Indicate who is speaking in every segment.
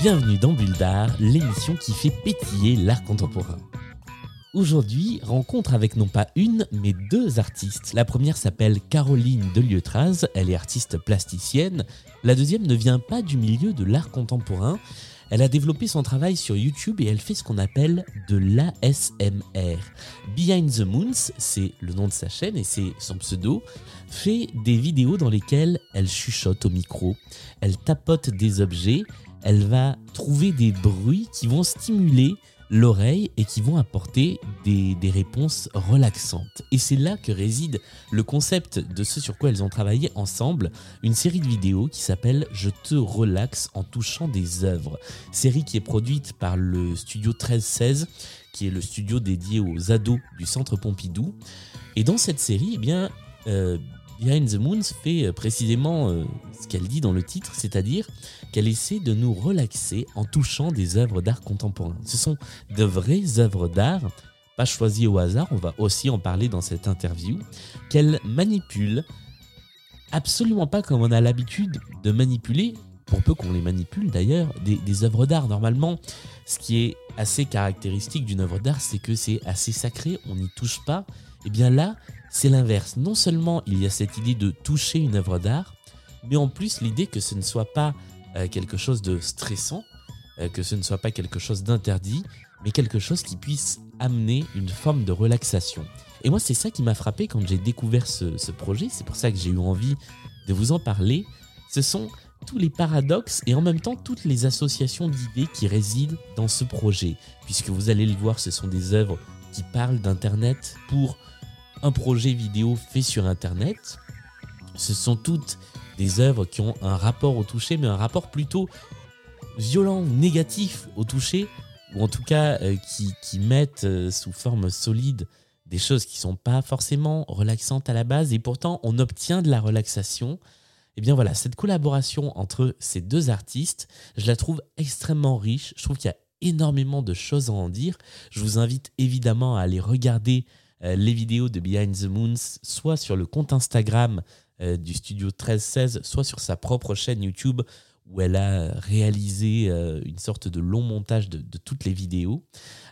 Speaker 1: Bienvenue dans Bulle l'émission qui fait pétiller l'art contemporain. Aujourd'hui, rencontre avec non pas une, mais deux artistes. La première s'appelle Caroline Delieutraz, elle est artiste plasticienne. La deuxième ne vient pas du milieu de l'art contemporain. Elle a développé son travail sur YouTube et elle fait ce qu'on appelle de l'ASMR. Behind the Moons, c'est le nom de sa chaîne et c'est son pseudo, fait des vidéos dans lesquelles elle chuchote au micro, elle tapote des objets, elle va trouver des bruits qui vont stimuler l'oreille et qui vont apporter des, des réponses relaxantes. Et c'est là que réside le concept de ce sur quoi elles ont travaillé ensemble, une série de vidéos qui s'appelle Je te relaxe en touchant des œuvres. Série qui est produite par le studio 1316, qui est le studio dédié aux ados du centre Pompidou. Et dans cette série, eh bien, euh, Behind the Moons fait euh, précisément euh, ce qu'elle dit dans le titre, c'est-à-dire qu'elle essaie de nous relaxer en touchant des œuvres d'art contemporain. Ce sont de vraies œuvres d'art, pas choisies au hasard, on va aussi en parler dans cette interview, qu'elle manipule absolument pas comme on a l'habitude de manipuler, pour peu qu'on les manipule d'ailleurs, des, des œuvres d'art. Normalement, ce qui est assez caractéristique d'une œuvre d'art, c'est que c'est assez sacré, on n'y touche pas. Et bien là, c'est l'inverse. Non seulement il y a cette idée de toucher une œuvre d'art, mais en plus l'idée que ce ne soit pas euh, quelque chose de stressant, euh, que ce ne soit pas quelque chose d'interdit, mais quelque chose qui puisse amener une forme de relaxation. Et moi, c'est ça qui m'a frappé quand j'ai découvert ce, ce projet, c'est pour ça que j'ai eu envie de vous en parler. Ce sont tous les paradoxes et en même temps toutes les associations d'idées qui résident dans ce projet. Puisque vous allez le voir, ce sont des œuvres qui parlent d'Internet pour un projet vidéo fait sur Internet. Ce sont toutes des œuvres qui ont un rapport au toucher, mais un rapport plutôt violent, négatif au toucher, ou en tout cas euh, qui, mettent euh, sous forme solide des choses qui sont pas forcément relaxantes à la base, et pourtant on obtient de la relaxation. Et bien voilà, cette collaboration entre ces deux artistes, je la trouve extrêmement riche. Je trouve qu'il y a énormément de choses à en dire. Je vous invite évidemment à aller regarder euh, les vidéos de Behind the Moons, soit sur le compte Instagram euh, du studio 1316, soit sur sa propre chaîne YouTube où elle a réalisé euh, une sorte de long montage de, toutes les vidéos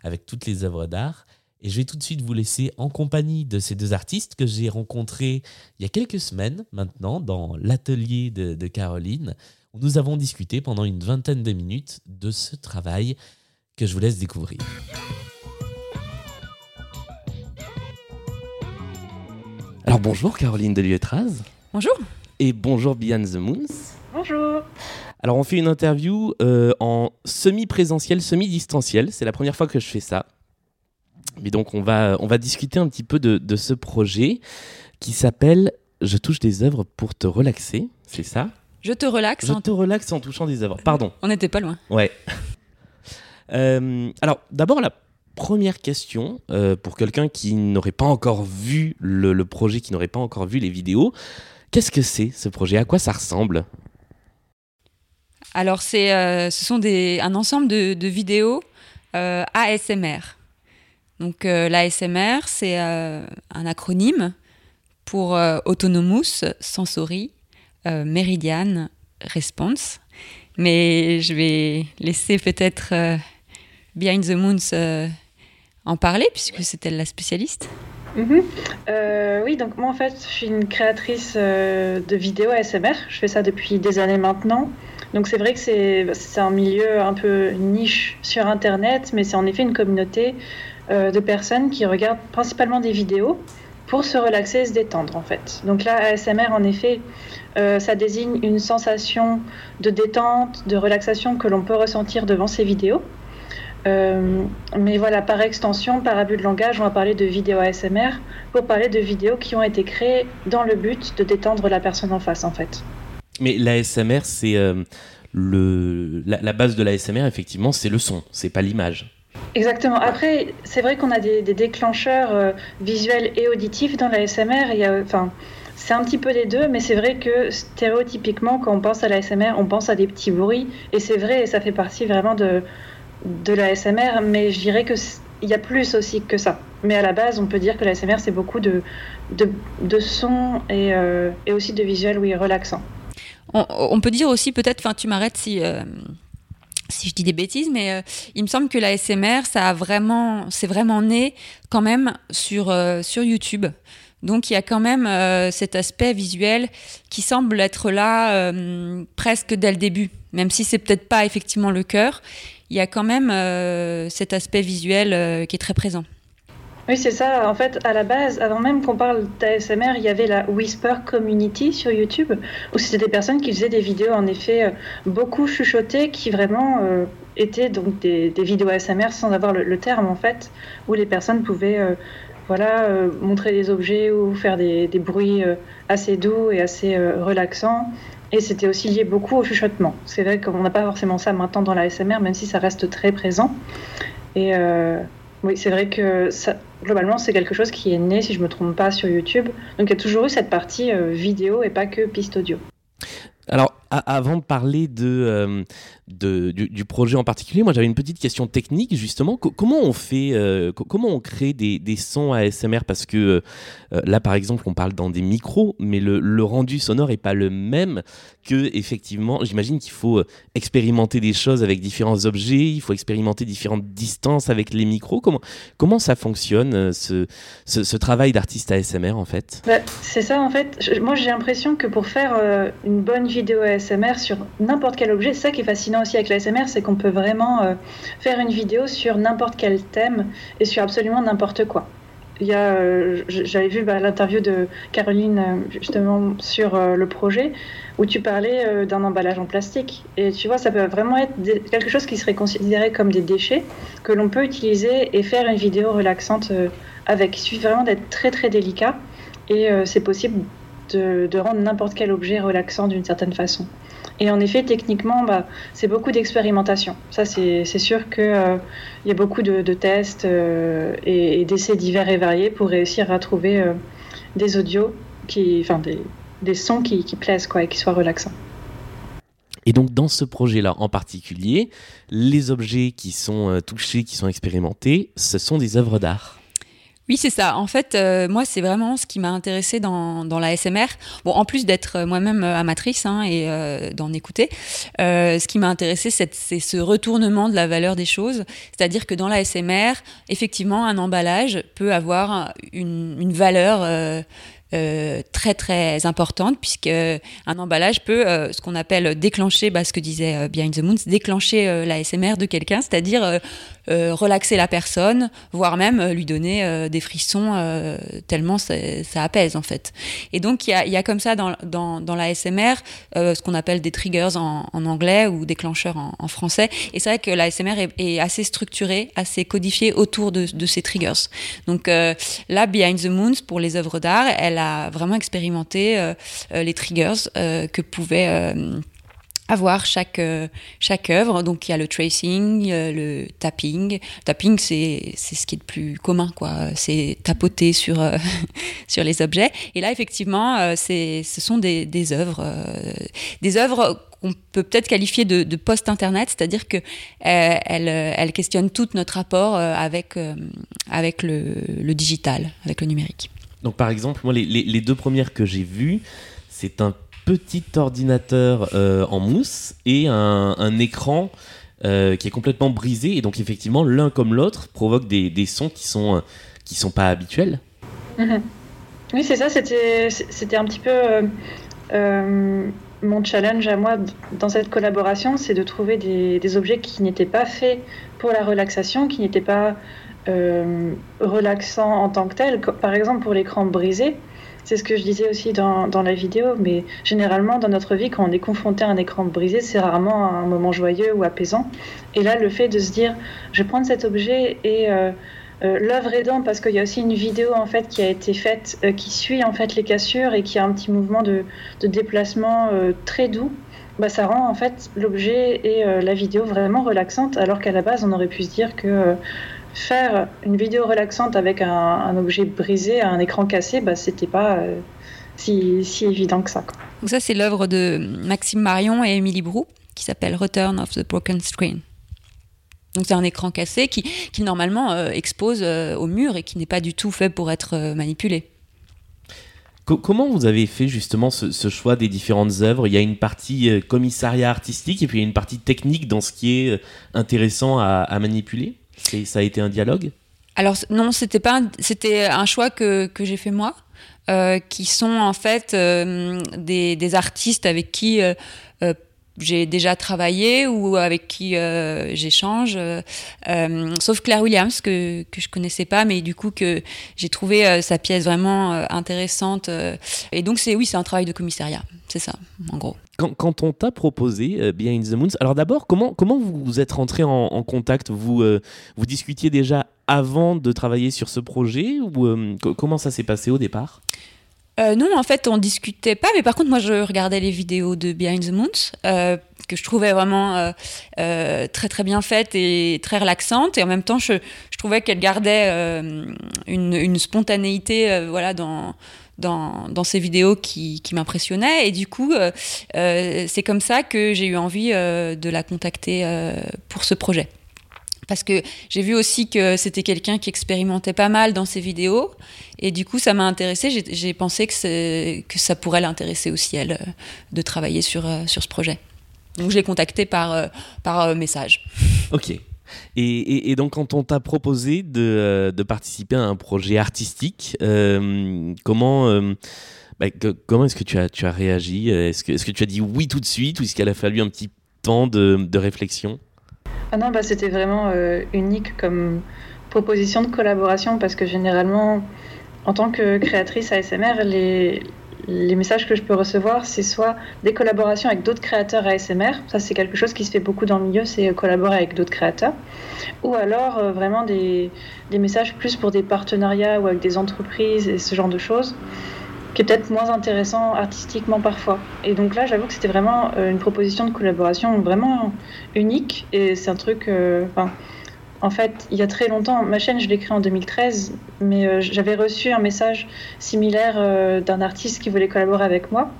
Speaker 1: avec toutes les œuvres d'art. Et je vais tout de suite vous laisser en compagnie de ces deux artistes que j'ai rencontrés il y a quelques semaines maintenant dans l'atelier de Caroline, où nous avons discuté pendant une vingtaine de minutes de ce travail que je vous laisse découvrir. Alors bonjour Caroline Delieutraz
Speaker 2: Bonjour.
Speaker 1: et bonjour Beyond the Moons.
Speaker 3: Bonjour.
Speaker 1: Alors on fait une interview euh, en semi-présentiel, semi-distanciel. C'est la première fois que je fais ça. Mais donc on va, on va discuter un petit peu de, de ce projet qui s'appelle Je touche des œuvres pour te relaxer. C'est ça?
Speaker 2: Je te relaxe.
Speaker 1: Je
Speaker 2: hein.
Speaker 1: te relaxe en touchant des œuvres. Pardon.
Speaker 2: On n'était pas loin.
Speaker 1: Ouais. Euh, alors, d'abord, la première question, euh, pour quelqu'un qui n'aurait pas encore vu le, le projet, qui n'aurait pas encore vu les vidéos, qu'est-ce que c'est ce projet? À quoi ça ressemble?
Speaker 2: Alors, c'est, euh, ce sont des, un ensemble de, de vidéos ASMR. Donc, l'ASMR, c'est un acronyme pour Autonomous Sensory euh, Meridian Response. Mais je vais laisser peut-être euh, Behind the Moons euh, en parler, puisque c'est elle la spécialiste.
Speaker 3: Mhm. Euh, oui, donc moi en fait, je suis une créatrice de vidéos ASMR. Je fais ça depuis des années maintenant. Donc c'est vrai que c'est un milieu un peu niche sur Internet, mais c'est en effet une communauté de personnes qui regardent principalement des vidéos pour se relaxer et se détendre en fait. Donc là, ASMR en effet, euh, ça désigne une sensation de détente, de relaxation que l'on peut ressentir devant ces vidéos. Euh, mais voilà, par extension, par abus de langage, on va parler de vidéos ASMR pour parler de vidéos qui ont été créées dans le but de détendre la personne en face, en fait.
Speaker 1: Mais l'ASMR, c'est euh, le la, la base de l'ASMR, effectivement, c'est le son, c'est pas l'image.
Speaker 3: Exactement. Après, c'est vrai qu'on a des, déclencheurs visuels et auditifs dans la SMR. Enfin, c'est un petit peu les deux, mais c'est vrai que stéréotypiquement, quand on pense à la SMR, on pense à des petits bruits. Et c'est vrai, ça fait partie vraiment de, de la SMR, mais je dirais qu'il y a plus aussi que ça. Mais à la base, on peut dire que la SMR, c'est beaucoup de, de, sons et, euh, et, aussi de visuels, oui, relaxants.
Speaker 2: On, peut dire aussi, peut-être, enfin, tu m'arrêtes si. Euh, si je dis des bêtises, mais euh, il me semble que la SMR, ça a vraiment, c'est vraiment né quand même sur, sur YouTube. Donc il y a quand même euh, cet aspect visuel qui semble être là euh, presque dès le début, même si c'est peut-être pas effectivement le cœur. Il y a quand même euh, cet aspect visuel qui est très présent.
Speaker 3: Oui, c'est ça. En fait, à la base, avant même qu'on parle d'ASMR, il y avait la Whisper Community sur YouTube, où c'était des personnes qui faisaient des vidéos, en effet, beaucoup chuchotées, qui vraiment étaient donc des, vidéos ASMR sans avoir le, terme, en fait, où les personnes pouvaient voilà, euh, montrer des objets ou faire des, bruits euh, assez doux et assez euh, relaxants. Et c'était aussi lié beaucoup au chuchotement. C'est vrai qu'on n'a pas forcément ça maintenant dans la SMR, même si ça reste très présent. Et oui, c'est vrai que globalement, c'est quelque chose qui est né, si je ne me trompe pas, sur YouTube. Donc il y a toujours eu cette partie vidéo et pas que piste audio.
Speaker 1: Avant de parler euh, du, projet en particulier, moi j'avais une petite question technique justement. comment on fait, euh, comment on crée des, des, sons ASMR Parce que euh, là, par exemple, on parle dans des micros, mais le, rendu sonore est pas le même que effectivement. J'imagine qu'il faut expérimenter des choses avec différents objets, il faut expérimenter différentes distances avec les micros. Comment ça fonctionne ce, ce, travail d'artiste ASMR en fait?
Speaker 3: Bah, C'est ça en fait. moi j'ai l'impression que pour faire une bonne vidéo ASMR ASMR sur n'importe quel objet. Ça qui est fascinant aussi avec l'ASMR, c'est qu'on peut vraiment euh, faire une vidéo sur n'importe quel thème et sur absolument n'importe quoi. Il y a, euh, j'avais vu bah, l'interview de Caroline euh, justement sur le projet où tu parlais d'un emballage en plastique. Et tu vois, ça peut vraiment être quelque chose qui serait considéré comme des déchets que l'on peut utiliser et faire une vidéo relaxante avec. Il suffit vraiment d'être très très délicat et c'est possible de, rendre n'importe quel objet relaxant d'une certaine façon. Et en effet, techniquement, bah, c'est beaucoup d'expérimentation. Ça, c'est sûr qu'il euh, y a beaucoup de, tests euh, et, d'essais divers et variés pour réussir à trouver euh, des audios, qui, enfin des, sons qui, qui, plaisent quoi, et qui soient relaxants.
Speaker 1: Et donc dans ce projet-là en particulier, les objets qui sont touchés, qui sont expérimentés, ce sont des œuvres d'art.
Speaker 2: Oui, c'est ça. En fait, euh, moi, c'est vraiment ce qui m'a intéressé dans, la SMR. Bon, en plus d'être euh, moi-même euh, amatrice hein, et d'en écouter, ce qui m'a intéressé, c'est ce retournement de la valeur des choses. C'est-à-dire que dans la SMR, effectivement, un emballage peut avoir une, valeur très très importante puisque un emballage peut ce qu'on appelle déclencher bah, ce que disait Behind the Moon déclencher la SMR de quelqu'un c'est-à-dire relaxer la personne voire même lui donner des frissons tellement ça, apaise en fait. Et donc il y a, y a, comme ça dans, dans, dans la SMR ce qu'on appelle des triggers en, en, anglais ou déclencheurs en, en français. Et c'est vrai que la SMR est, est, assez structurée assez codifiée autour de, de ces triggers. Donc là Behind the Moons pour les œuvres d'art elle a vraiment expérimenté euh, euh, les triggers euh, que pouvait avoir chaque chaque œuvre. Donc il y a le tracing le tapping. Tapping c'est ce qui est le plus commun quoi. C'est tapoter sur sur les objets. Et là effectivement c'est ce sont des, œuvres des œuvres qu'on peut peut-être qualifier de, post-internet, c'est-à-dire que elle, elle, questionne tout notre rapport avec avec le, digital, avec le numérique.
Speaker 1: Donc par exemple, moi les, deux premières que j'ai vues, c'est un petit ordinateur euh, en mousse et un, écran euh, qui est complètement brisé et donc effectivement l'un comme l'autre provoque des, sons qui sont euh, qui sont pas habituels.
Speaker 3: Mhm. Oui c'est ça, c'était un petit peu mon challenge à moi dans cette collaboration, c'est de trouver des objets qui n'étaient pas faits pour la relaxation, qui n'étaient pas euh, relaxant en tant que tel. Par exemple, pour l'écran brisé, c'est ce que je disais aussi dans, la vidéo, mais généralement dans notre vie, quand on est confronté à un écran brisé, c'est rarement un moment joyeux ou apaisant. Et là, le fait de se dire, je vais prendre cet objet et euh, euh, l'œuvre aidant, parce qu'il y a aussi une vidéo en fait qui a été faite, qui suit en fait les cassures et qui a un petit mouvement de, déplacement très doux bah, ça rend en fait l'objet et la vidéo vraiment relaxante, alors qu'à la base, on aurait pu se dire que faire une vidéo relaxante avec un, objet brisé, un écran cassé, bah, c'était pas si, si, évident que ça.
Speaker 2: Donc ça, c'est l'œuvre de Maxime Marion et Émilie Brou, qui s'appelle Return of the Broken Screen. Donc c'est un écran cassé qui, qui normalement euh, expose euh, au mur et qui n'est pas du tout fait pour être euh, manipulé.
Speaker 1: comment vous avez fait justement ce, choix des différentes œuvres? Il y a une partie commissariat artistique et puis il y a une partie technique dans ce qui est intéressant à, à manipuler? Ça a été un dialogue?
Speaker 2: Alors non, c'était pas c'était un choix que, que j'ai fait moi. qui sont en fait des, des, artistes avec qui j'ai déjà travaillé ou avec qui euh, j'échange, euh, euh, sauf Claire Williams que, que je connaissais pas, mais du coup que j'ai trouvé sa pièce vraiment intéressante. et donc c'est oui, c'est un travail de commissariat, c'est ça, en gros.
Speaker 1: Quand, on t'a proposé Behind the Moons, alors d'abord comment vous êtes rentré en, contact? Vous vous discutiez déjà avant de travailler sur ce projet ou comment ça s'est passé au départ?
Speaker 2: Euh, non, en fait, on discutait pas, mais par contre, moi, je regardais les vidéos de Behind the Moons, euh, que je trouvais vraiment euh, très très bien faites et très relaxantes, et en même temps, je, trouvais qu'elle gardait une, spontanéité, voilà, dans dans, dans, ces vidéos qui, qui m'impressionnaient. Et du coup, c'est comme ça que j'ai eu envie de la contacter pour ce projet. Parce que j'ai vu aussi que c'était quelqu'un qui expérimentait pas mal dans ses vidéos. Et du coup ça m'a intéressé j'ai pensé que, ça pourrait l'intéresser aussi elle euh, de travailler sur, euh, sur ce projet. Donc je l'ai contacté par, euh, par message.
Speaker 1: Ok et, donc quand on t'a proposé de, de, participer à un projet artistique comment bah, comment est-ce que tu as, tu as réagi? Est-ce que, est que tu as dit oui tout de suite ou est-ce qu'il a fallu un petit temps de, de réflexion?
Speaker 3: Ah non, bah, c'était vraiment euh, unique comme proposition de collaboration parce que généralement, en tant que créatrice ASMR, les, les messages que je peux recevoir, c'est soit des collaborations avec d'autres créateurs ASMR, ça c'est quelque chose qui se fait beaucoup dans le milieu, c'est collaborer avec d'autres créateurs, ou alors euh, vraiment des, messages plus pour des partenariats ou avec des entreprises et ce genre de choses qui est peut-être moins intéressant artistiquement parfois. Et donc là, j'avoue que c'était vraiment euh, une proposition de collaboration vraiment unique. Et c'est un truc. Euh, en fait, il y a très longtemps, ma chaîne, je l'ai créée en 2013, mais euh, j'avais reçu un message similaire d'un artiste qui voulait collaborer avec moi.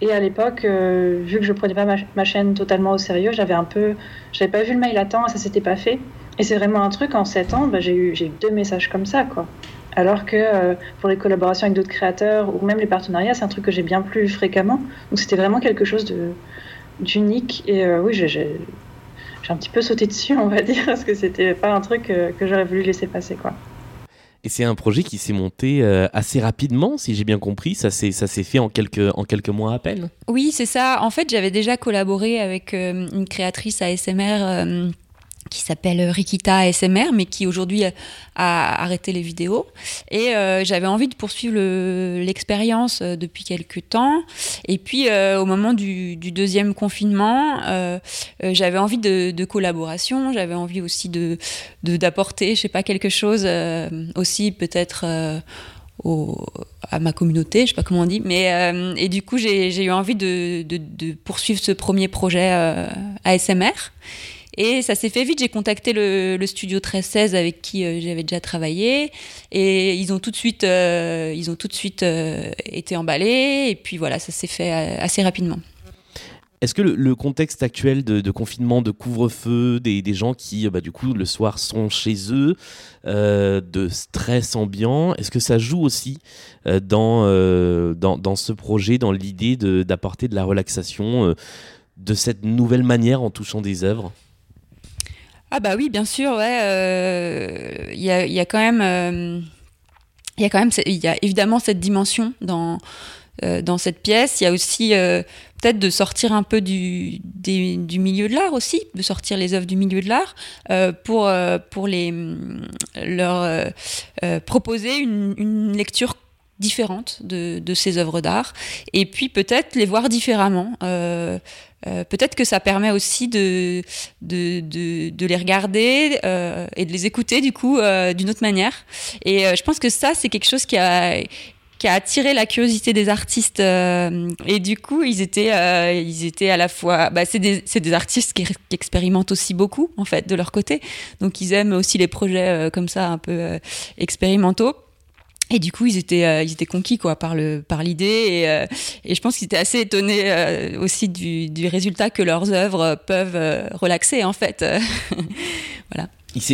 Speaker 3: Et à l'époque, vu que je prenais pas ma, chaîne totalement au sérieux, j'avais un peu, j'avais pas vu le mail à temps, ça s'était pas fait. Et c'est vraiment un truc en 7 ans, bah, j'ai eu, eu deux messages comme ça, quoi. Alors que euh, pour les collaborations avec d'autres créateurs ou même les partenariats, c'est un truc que j'ai bien plus fréquemment. Donc c'était vraiment quelque chose d'unique. Et euh, oui, j'ai un petit peu sauté dessus, on va dire, parce que c'était pas un truc euh, que j'aurais voulu laisser passer, quoi.
Speaker 1: Et c'est un projet qui s'est monté assez rapidement, si j'ai bien compris. Ça s'est fait en quelques, en quelques mois à peine.
Speaker 2: Oui, c'est ça. En fait, j'avais déjà collaboré avec une créatrice ASMR qui s'appelle Rikita ASMR, mais qui aujourd'hui a arrêté les vidéos. Et euh, j'avais envie de poursuivre l'expérience euh, depuis quelques temps. Et puis, euh, au moment du, deuxième confinement, j'avais envie de, collaboration, j'avais envie aussi de d'apporter, je sais pas, quelque chose aussi peut-être à ma communauté, je sais pas comment on dit, mais et du coup j'ai eu envie de, de, poursuivre ce premier projet ASMR et ça s'est fait vite. J'ai contacté le, studio 1316 avec qui euh, j'avais déjà travaillé. Et ils ont tout de suite, euh, ils ont tout de suite euh, été emballés. Et puis voilà, ça s'est fait assez rapidement.
Speaker 1: Est-ce que le, contexte actuel de, confinement, de couvre-feu, des, gens qui, bah, du coup, le soir sont chez eux, de stress ambiant, est-ce que ça joue aussi dans, dans, ce projet, dans l'idée d'apporter de, la relaxation de cette nouvelle manière en touchant des œuvres?
Speaker 2: Ah bah oui, bien sûr. Euh, il y, a, y, a, quand même, euh, il y a quand même, il y a évidemment cette dimension dans euh, cette pièce. Il y a aussi peut-être de sortir un peu du, milieu de l'art aussi, de sortir les œuvres du milieu de l'art pour les leur proposer une, lecture différente de, ces œuvres d'art et puis peut-être les voir différemment. Euh, euh, peut-être que ça permet aussi de, de, de, de les regarder euh, et de les écouter du coup d'une autre manière. Et je pense que ça, c'est quelque chose qui a, qui a attiré la curiosité des artistes. Euh, et du coup, ils étaient, euh, ils étaient à la fois. Bah, c'est des, des, artistes qui, expérimentent aussi beaucoup, en fait, de leur côté. Donc, ils aiment aussi les projets euh, comme ça, un peu expérimentaux. Et du coup, ils étaient, ils étaient conquis quoi par le, par l'idée, et, et, je pense qu'ils étaient assez étonnés aussi du, du, résultat que leurs œuvres peuvent relaxer en fait. voilà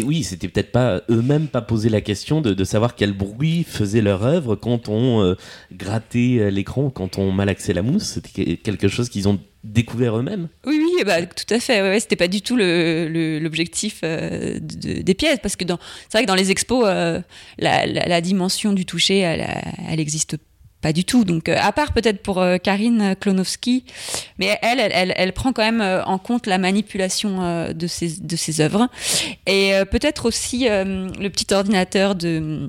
Speaker 1: oui, c'était peut-être pas eux-mêmes pas poser la question de, savoir quel bruit faisait leur œuvre quand on euh, grattait euh, l'écran, quand on malaxait la mousse. C'était quelque chose qu'ils ont découvert eux-mêmes.
Speaker 2: Oui, oui, bah, tout à fait. Ouais, c'était pas du tout l'objectif euh, des pièces, parce que c'est vrai que dans les expos, la, dimension du toucher, elle, elle existe pas du tout. Donc, euh, à part peut-être pour euh, Karine Klonowski, mais elle, elle, elle, prend quand même euh, en compte la manipulation de ses, de ses œuvres. Et peut-être aussi le petit ordinateur de.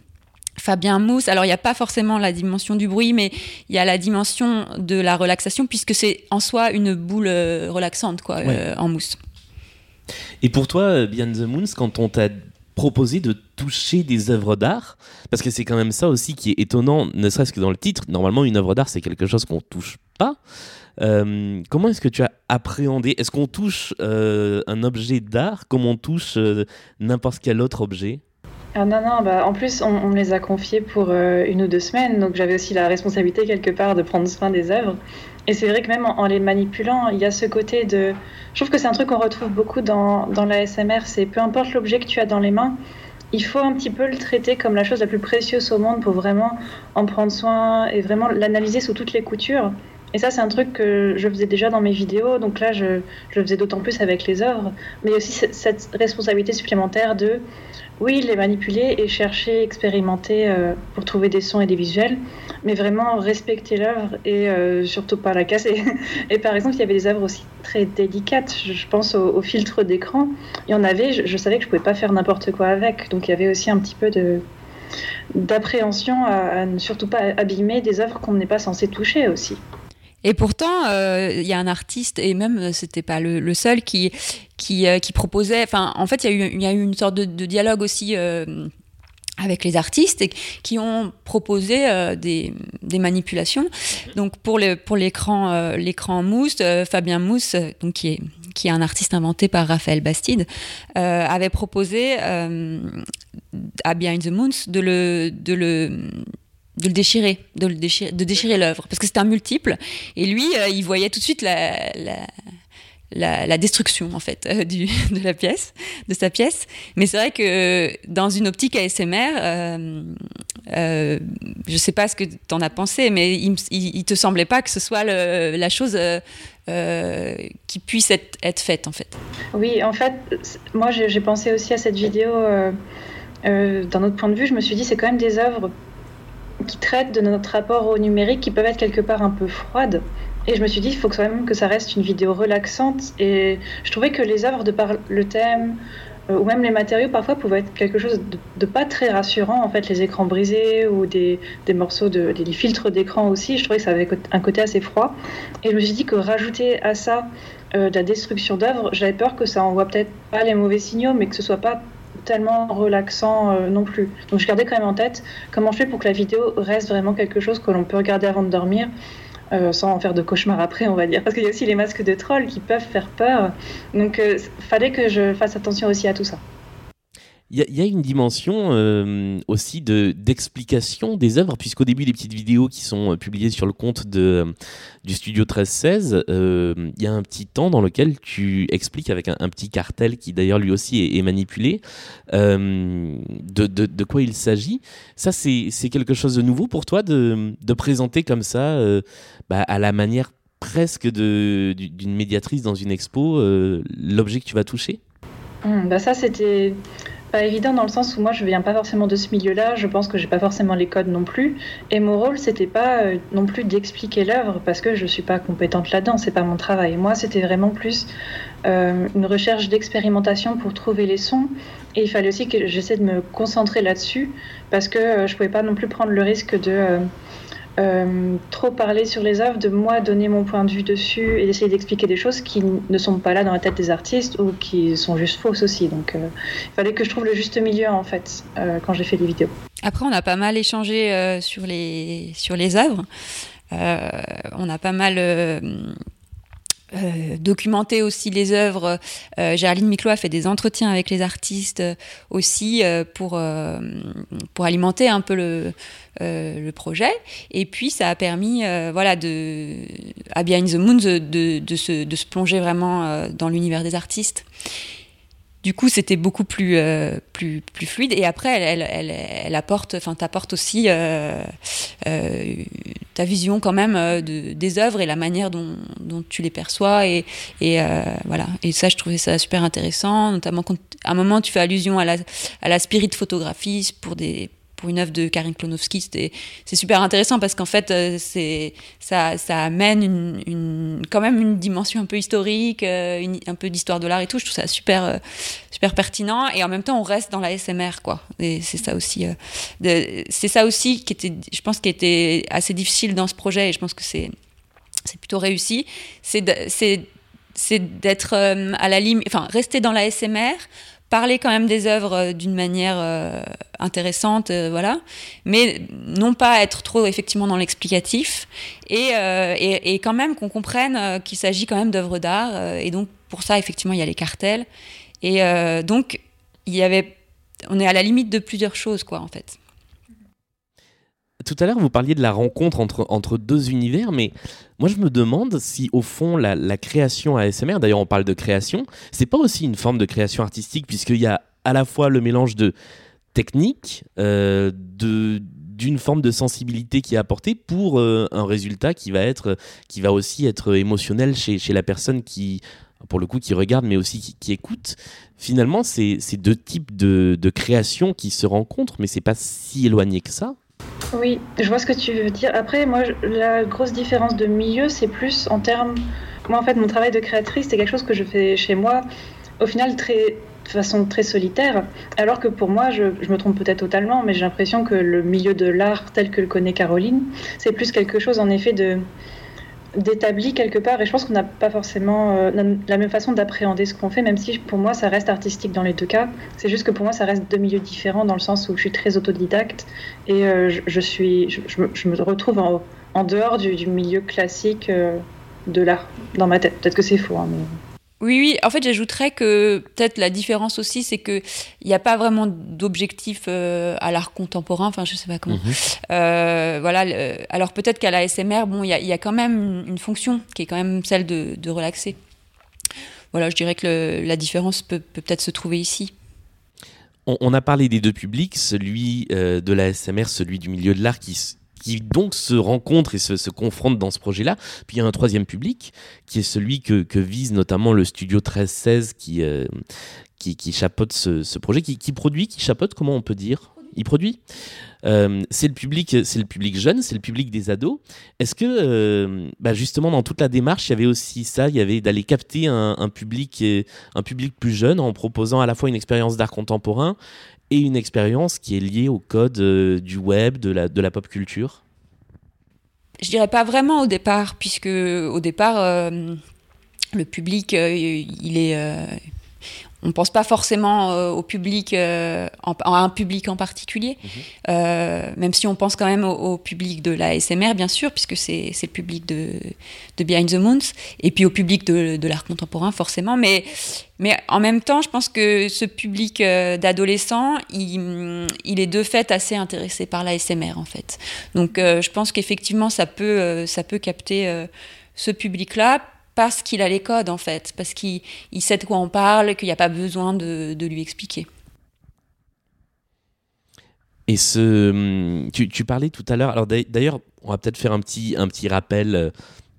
Speaker 2: Fabien Mousse, alors il n'y a pas forcément la dimension du bruit, mais il y a la dimension de la relaxation, puisque c'est en soi une boule relaxante quoi, en mousse.
Speaker 1: Et pour toi, Beyond the Moons, quand on t'a proposer de toucher des œuvres d'art parce que c'est quand même ça aussi qui est étonnant ne serait-ce que dans le titre normalement une œuvre d'art c'est quelque chose qu'on touche pas. Euh, comment est-ce que tu as appréhendé? Est-ce qu'on touche euh, un objet d'art comme on touche euh, n'importe quel autre objet?
Speaker 3: Ah non, non, bah, en plus, on, me les a confiés pour une ou deux semaines, donc j'avais aussi la responsabilité quelque part de prendre soin des œuvres. Et c'est vrai que même en, les manipulant, il y a ce côté de. Je trouve que c'est un truc qu'on retrouve beaucoup dans, dans l'ASMR c'est peu importe l'objet que tu as dans les mains, il faut un petit peu le traiter comme la chose la plus précieuse au monde pour vraiment en prendre soin et vraiment l'analyser sous toutes les coutures. Et ça, c'est un truc que je faisais déjà dans mes vidéos, donc là, je, le faisais d'autant plus avec les œuvres. Mais aussi cette responsabilité supplémentaire de oui, les manipuler et chercher, expérimenter euh, pour trouver des sons et des visuels, mais vraiment respecter l'œuvre et euh, surtout pas la casser. et par exemple, il y avait des œuvres aussi très délicates. Je pense au, filtre d'écran. Il y en avait, je, savais que je pouvais pas faire n'importe quoi avec, donc il y avait aussi un petit peu d'appréhension à, ne surtout pas abîmer des œuvres qu'on n'est pas censé toucher aussi.
Speaker 2: Et pourtant, euh, il y a un artiste, et même euh, c'était pas le, seul, qui, euh, qui proposait. Enfin, en fait, il y, a eu, une sorte de, dialogue aussi. avec les artistes qui ont proposé des, manipulations. Donc pour le pour l'écran l'écran mousse, Fabien Mousse, donc qui est qui est un artiste inventé par Raphaël Bastide, avait proposé à Behind the Moons de le de le de le déchirer, de, déchirer, de déchirer l'œuvre, parce que c'est un multiple. Et lui, euh, il voyait tout de suite la, destruction, en fait, euh, de la pièce, de sa pièce. Mais c'est vrai que dans une optique ASMR, euh, euh, je sais pas ce que tu en as pensé, mais il, il, te semblait pas que ce soit la chose qui puisse être, être, faite, en fait.
Speaker 3: Oui, en fait, moi, j'ai pensé aussi à cette vidéo. d'un autre point de vue, je me suis dit, c'est quand même des œuvres qui traitent de notre rapport au numérique qui peuvent être quelque part un peu froides. Et je me suis dit, il faut quand même que ça reste une vidéo relaxante. Et je trouvais que les œuvres, de par le thème, euh, ou même les matériaux, parfois pouvaient être quelque chose de, pas très rassurant. En fait, les écrans brisés ou des, des morceaux de des, filtres d'écran aussi, je trouvais que ça avait un côté assez froid. Et je me suis dit que rajouter à ça euh, de la destruction d'œuvres, j'avais peur que ça envoie peut-être pas les mauvais signaux, mais que ce soit pas tellement relaxant euh, non plus. Donc je gardais quand même en tête comment je fais pour que la vidéo reste vraiment quelque chose que l'on peut regarder avant de dormir. Euh, sans en faire de cauchemar après, on va dire. Parce qu'il y a aussi les masques de trolls qui peuvent faire peur. Donc, euh, fallait que je fasse attention aussi à tout ça.
Speaker 1: Il y, a une dimension euh, aussi de d'explication des œuvres, puisqu'au début des petites vidéos qui sont euh, publiées sur le compte de, euh, du studio 1316, il y a un petit temps dans lequel tu expliques avec un, petit cartel qui d'ailleurs lui aussi est, manipulé, de, de, quoi il s'agit. Ça, c'est quelque chose de nouveau pour toi de, présenter comme ça, bah, à la manière presque d'une médiatrice dans une expo, l'objet que tu vas toucher?
Speaker 3: Mmh, bah ça, c'était pas évident dans le sens où moi je viens pas forcément de ce milieu-là, je pense que j'ai pas forcément les codes non plus. Et mon rôle c'était pas euh, non plus d'expliquer l'œuvre parce que je suis pas compétente là-dedans, c'est pas mon travail. Moi c'était vraiment plus euh, une recherche d'expérimentation pour trouver les sons. Et il fallait aussi que j'essaie de me concentrer là-dessus parce que euh, je pouvais pas non plus prendre le risque de trop parler sur les œuvres, de moi donner mon point de vue dessus et d'essayer d'expliquer des choses qui ne sont pas là dans la tête des artistes ou qui sont juste fausses aussi. Donc euh, il fallait que je trouve le juste milieu en fait euh, quand j'ai fait les vidéos.
Speaker 2: Après, on a pas mal échangé sur, les, sur les œuvres. on a pas mal euh, documenter aussi les œuvres. Euh, Géraldine Miclot a fait des entretiens avec les artistes euh, aussi pour, pour alimenter un peu le, le projet. Et puis ça a permis voilà, à Behind the Moon de, de, se, de se, plonger vraiment dans l'univers des artistes. Du coup, c'était beaucoup plus, euh, plus, plus fluide. Et après, elle, elle, elle, apporte, enfin, t'apporte aussi euh, euh, ta vision quand même de, des œuvres et la manière dont, tu les perçois. Et, et voilà. Et ça, je trouvais ça super intéressant, notamment quand à un moment tu fais allusion à la, à la spirit photographie pour des une œuvre de Karin Klonowski, c'est super intéressant parce qu'en fait, euh, ça, ça amène une, quand même une dimension un peu historique, euh, un peu d'histoire de l'art et tout. Je trouve ça super, euh, super pertinent et en même temps, on reste dans la SMR, quoi. C'est ça aussi, c'est ça aussi qui était, je pense, qui était assez difficile dans ce projet et je pense que c'est c'est plutôt réussi. C'est d'être à la limite, enfin, rester dans la SMR parler quand même des œuvres euh, d'une manière euh, intéressante, euh, voilà, mais non pas être trop effectivement dans l'explicatif. Et, et, quand même qu'on comprenne qu'il s'agit quand même d'œuvres d'art et donc pour ça effectivement il y a les cartels. Et donc il y avait, on est à la limite de plusieurs choses quoi en fait.
Speaker 1: Tout à l'heure, vous parliez de la rencontre entre, entre deux univers, mais moi je me demande si au fond la, création ASMR, d'ailleurs on parle de création, c'est pas aussi une forme de création artistique, puisqu'il y a à la fois le mélange de technique, euh, d'une forme de sensibilité qui est apportée pour euh, un résultat qui va être qui va aussi être émotionnel chez, chez la personne qui pour le coup qui regarde mais aussi qui, écoute. Finalement c'est deux types de, de création qui se rencontrent mais c'est pas si éloigné que ça
Speaker 3: oui, je vois ce que tu veux dire. Après, moi, la grosse différence de milieu, c'est plus en termes. Moi, en fait, mon travail de créatrice, c'est quelque chose que je fais chez moi, au final, de façon très solitaire, alors que pour moi, je me trompe peut-être totalement, mais j'ai l'impression que le milieu de l'art tel que le connaît Caroline, c'est plus quelque chose en effet de, d'établi quelque part et je pense qu'on n'a pas forcément euh, la même façon d'appréhender ce qu'on fait même si pour moi ça reste artistique dans les deux cas. C'est juste que pour moi ça reste deux milieux différents dans le sens où je suis très autodidacte et euh, je, suis je, me retrouve en, dehors du, milieu classique euh, de l'art dans ma tête. Peut-être que c'est faux hein, mais...
Speaker 2: Oui, oui. En fait, j'ajouterais que peut-être la différence aussi, c'est qu'il n'y a pas vraiment d'objectif euh, à l'art contemporain. Enfin, je sais pas comment. Mhm. Euh, voilà. alors peut-être qu'à la SMR, bon, il y, a quand même une fonction qui est quand même celle de, relaxer. Voilà, je dirais que la différence peut peut-être se trouver ici.
Speaker 1: On, a parlé des deux publics, celui euh, de la SMR, celui du milieu de l'art qui qui donc se rencontrent et se, confrontent dans ce projet-là. Puis il y a un troisième public qui est celui que, vise notamment le studio 1316 qui, euh, qui, qui, chapeaute ce, ce projet, qui, qui, produit, qui chapeaute, comment on peut dire? Il produit. Euh, c'est le public, c'est le public jeune, c'est le public des ados. Est-ce que, euh, bah justement, dans toute la démarche, il y avait aussi ça, il y avait d'aller capter un, un, public, plus jeune en proposant à la fois une expérience d'art contemporain et une expérience qui est liée au code euh, du web, de la, de la pop culture?
Speaker 2: Je dirais pas vraiment au départ, puisque au départ, euh, le public, euh, il est on ne pense pas forcément euh, au public, euh, à un public en particulier, mhm. euh, même si on pense quand même au, public de la SMR, bien sûr, puisque c'est le public de, de, Behind the Moons, et puis au public de, de l'art contemporain, forcément. Mais, mais en même temps, je pense que ce public d'adolescents, il, il, est de fait assez intéressé par la SMR, en fait. Donc je pense qu'effectivement, ça peut, ça peut capter ce public-là parce qu'il a les codes en fait, parce qu'il sait de quoi on parle, qu'il n'y a pas besoin de, lui expliquer.
Speaker 1: Et ce, tu, parlais tout à l'heure, alors d'ailleurs, on va peut-être faire un petit, un petit rappel euh,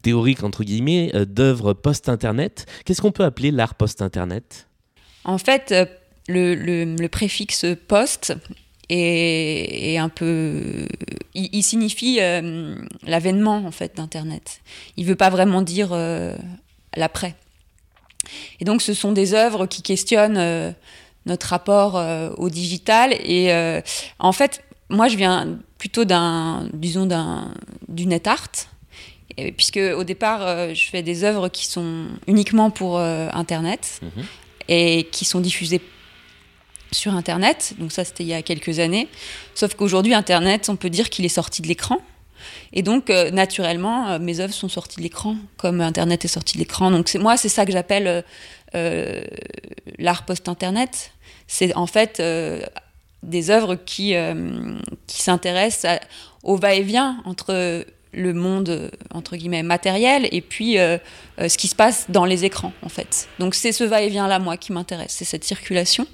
Speaker 1: théorique, entre guillemets, euh, d'œuvres post-internet. Qu'est-ce qu'on peut appeler l'art post-internet?
Speaker 2: En fait, euh, le, le, préfixe post, et, un peu. Il, signifie euh, l'avènement en fait d'internet. Il veut pas vraiment dire euh, l'après. Et donc, ce sont des œuvres qui questionnent euh, notre rapport au digital. Et en fait, moi, je viens plutôt d'un, disons, d'un, du net art, puisque au départ, je fais des œuvres qui sont uniquement pour Internet mhm. et qui sont diffusées sur Internet. Donc ça, c'était il y a quelques années. Sauf qu'aujourd'hui, Internet, on peut dire qu'il est sorti de l'écran. Et donc, euh, naturellement, mes œuvres sont sorties de l'écran, comme Internet est sorti de l'écran. Donc, moi, c'est ça que j'appelle l'art post-Internet. C'est en fait des œuvres qui, qui s'intéressent au va-et-vient entre le monde entre guillemets matériel et puis euh, euh, ce qui se passe dans les écrans en fait. Donc c'est ce va-et-vient là moi qui m'intéresse, c'est cette circulation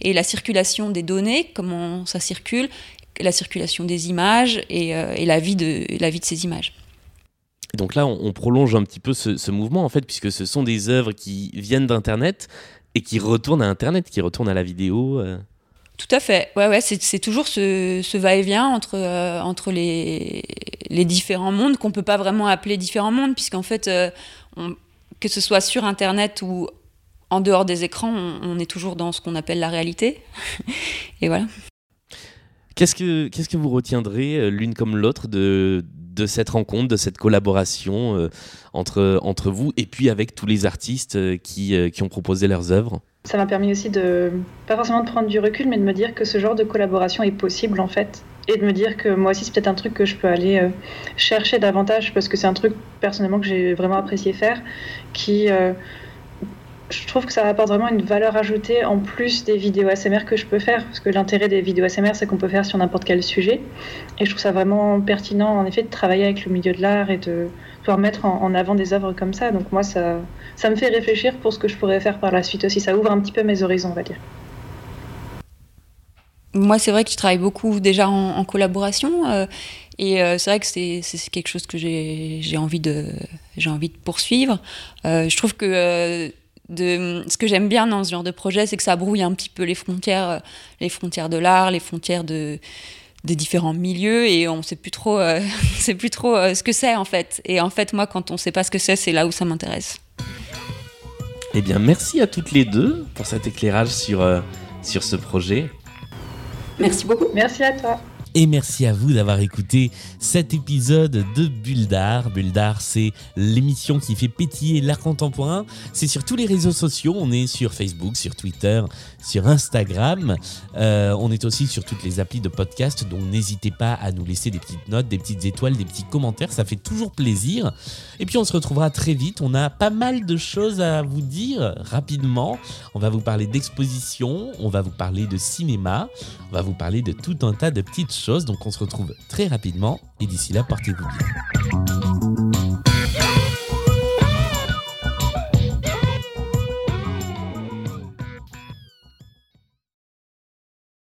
Speaker 2: et la circulation des données, comment ça circule, la circulation des images et, euh, la, vie de, la vie de ces images.
Speaker 1: Donc là, on, prolonge un petit peu ce, mouvement en fait, puisque ce sont des œuvres qui viennent d'Internet et qui retournent à Internet, qui retournent à la vidéo.
Speaker 2: Tout à fait. Ouais, ouais, c'est toujours ce, va-et-vient entre, euh, entre les, les différents mondes qu'on peut pas vraiment appeler différents mondes, puisqu'en fait, euh, que ce soit sur Internet ou en dehors des écrans, on, est toujours dans ce qu'on appelle la réalité. Et voilà.
Speaker 1: Qu'est-ce que, qu'est-ce que vous retiendrez euh, l'une comme l'autre de, de cette rencontre, de cette collaboration entre, entre vous et puis avec tous les artistes qui, qui ont proposé leurs œuvres
Speaker 3: ça m'a permis aussi de, pas forcément de prendre du recul, mais de me dire que ce genre de collaboration est possible en fait. Et de me dire que moi aussi, c'est peut-être un truc que je peux aller euh, chercher davantage parce que c'est un truc personnellement que j'ai vraiment apprécié faire, qui. Je trouve que ça apporte vraiment une valeur ajoutée en plus des vidéos ASMR que je peux faire. Parce que l'intérêt des vidéos ASMR, c'est qu'on peut faire sur n'importe quel sujet. Et je trouve ça vraiment pertinent, en effet, de travailler avec le milieu de l'art et de pouvoir mettre en, avant des œuvres comme ça. Donc moi, ça, ça me fait réfléchir pour ce que je pourrais faire par la suite aussi. Ça ouvre un petit peu mes horizons, on va dire.
Speaker 2: Moi, c'est vrai que je travaille beaucoup déjà en, collaboration. Euh, et euh, c'est vrai que c'est quelque chose que j'ai envie, de, envie de poursuivre. Euh, je trouve que de, ce que j'aime bien dans ce genre de projet, c'est que ça brouille un petit peu les frontières, les frontières de l'art, les frontières de, des différents milieux et on sait plus trop, euh, sait plus trop euh, ce que c'est en fait. Et en fait, moi, quand on sait pas ce que c'est, c'est là où ça m'intéresse.
Speaker 1: Eh bien, merci à toutes les deux pour cet éclairage sur, euh, sur ce projet.
Speaker 2: Merci beaucoup.
Speaker 3: Merci à toi.
Speaker 1: Et merci à vous d'avoir écouté cet épisode de. Bulle d'Art, c'est l'émission qui fait pétiller l'art contemporain. C'est sur tous les réseaux sociaux. On est sur Facebook, sur Twitter, sur Instagram. Euh, on est aussi sur toutes les applis de podcast. Donc n'hésitez pas à nous laisser des petites notes, des petites étoiles, des petits commentaires. Ça fait toujours plaisir. Et puis on se retrouvera très vite. On a pas mal de choses à vous dire rapidement. On va vous parler d'exposition. On va vous parler de cinéma. On va vous parler de tout un tas de petites donc on se retrouve très rapidement et d'ici là, portez-vous bien.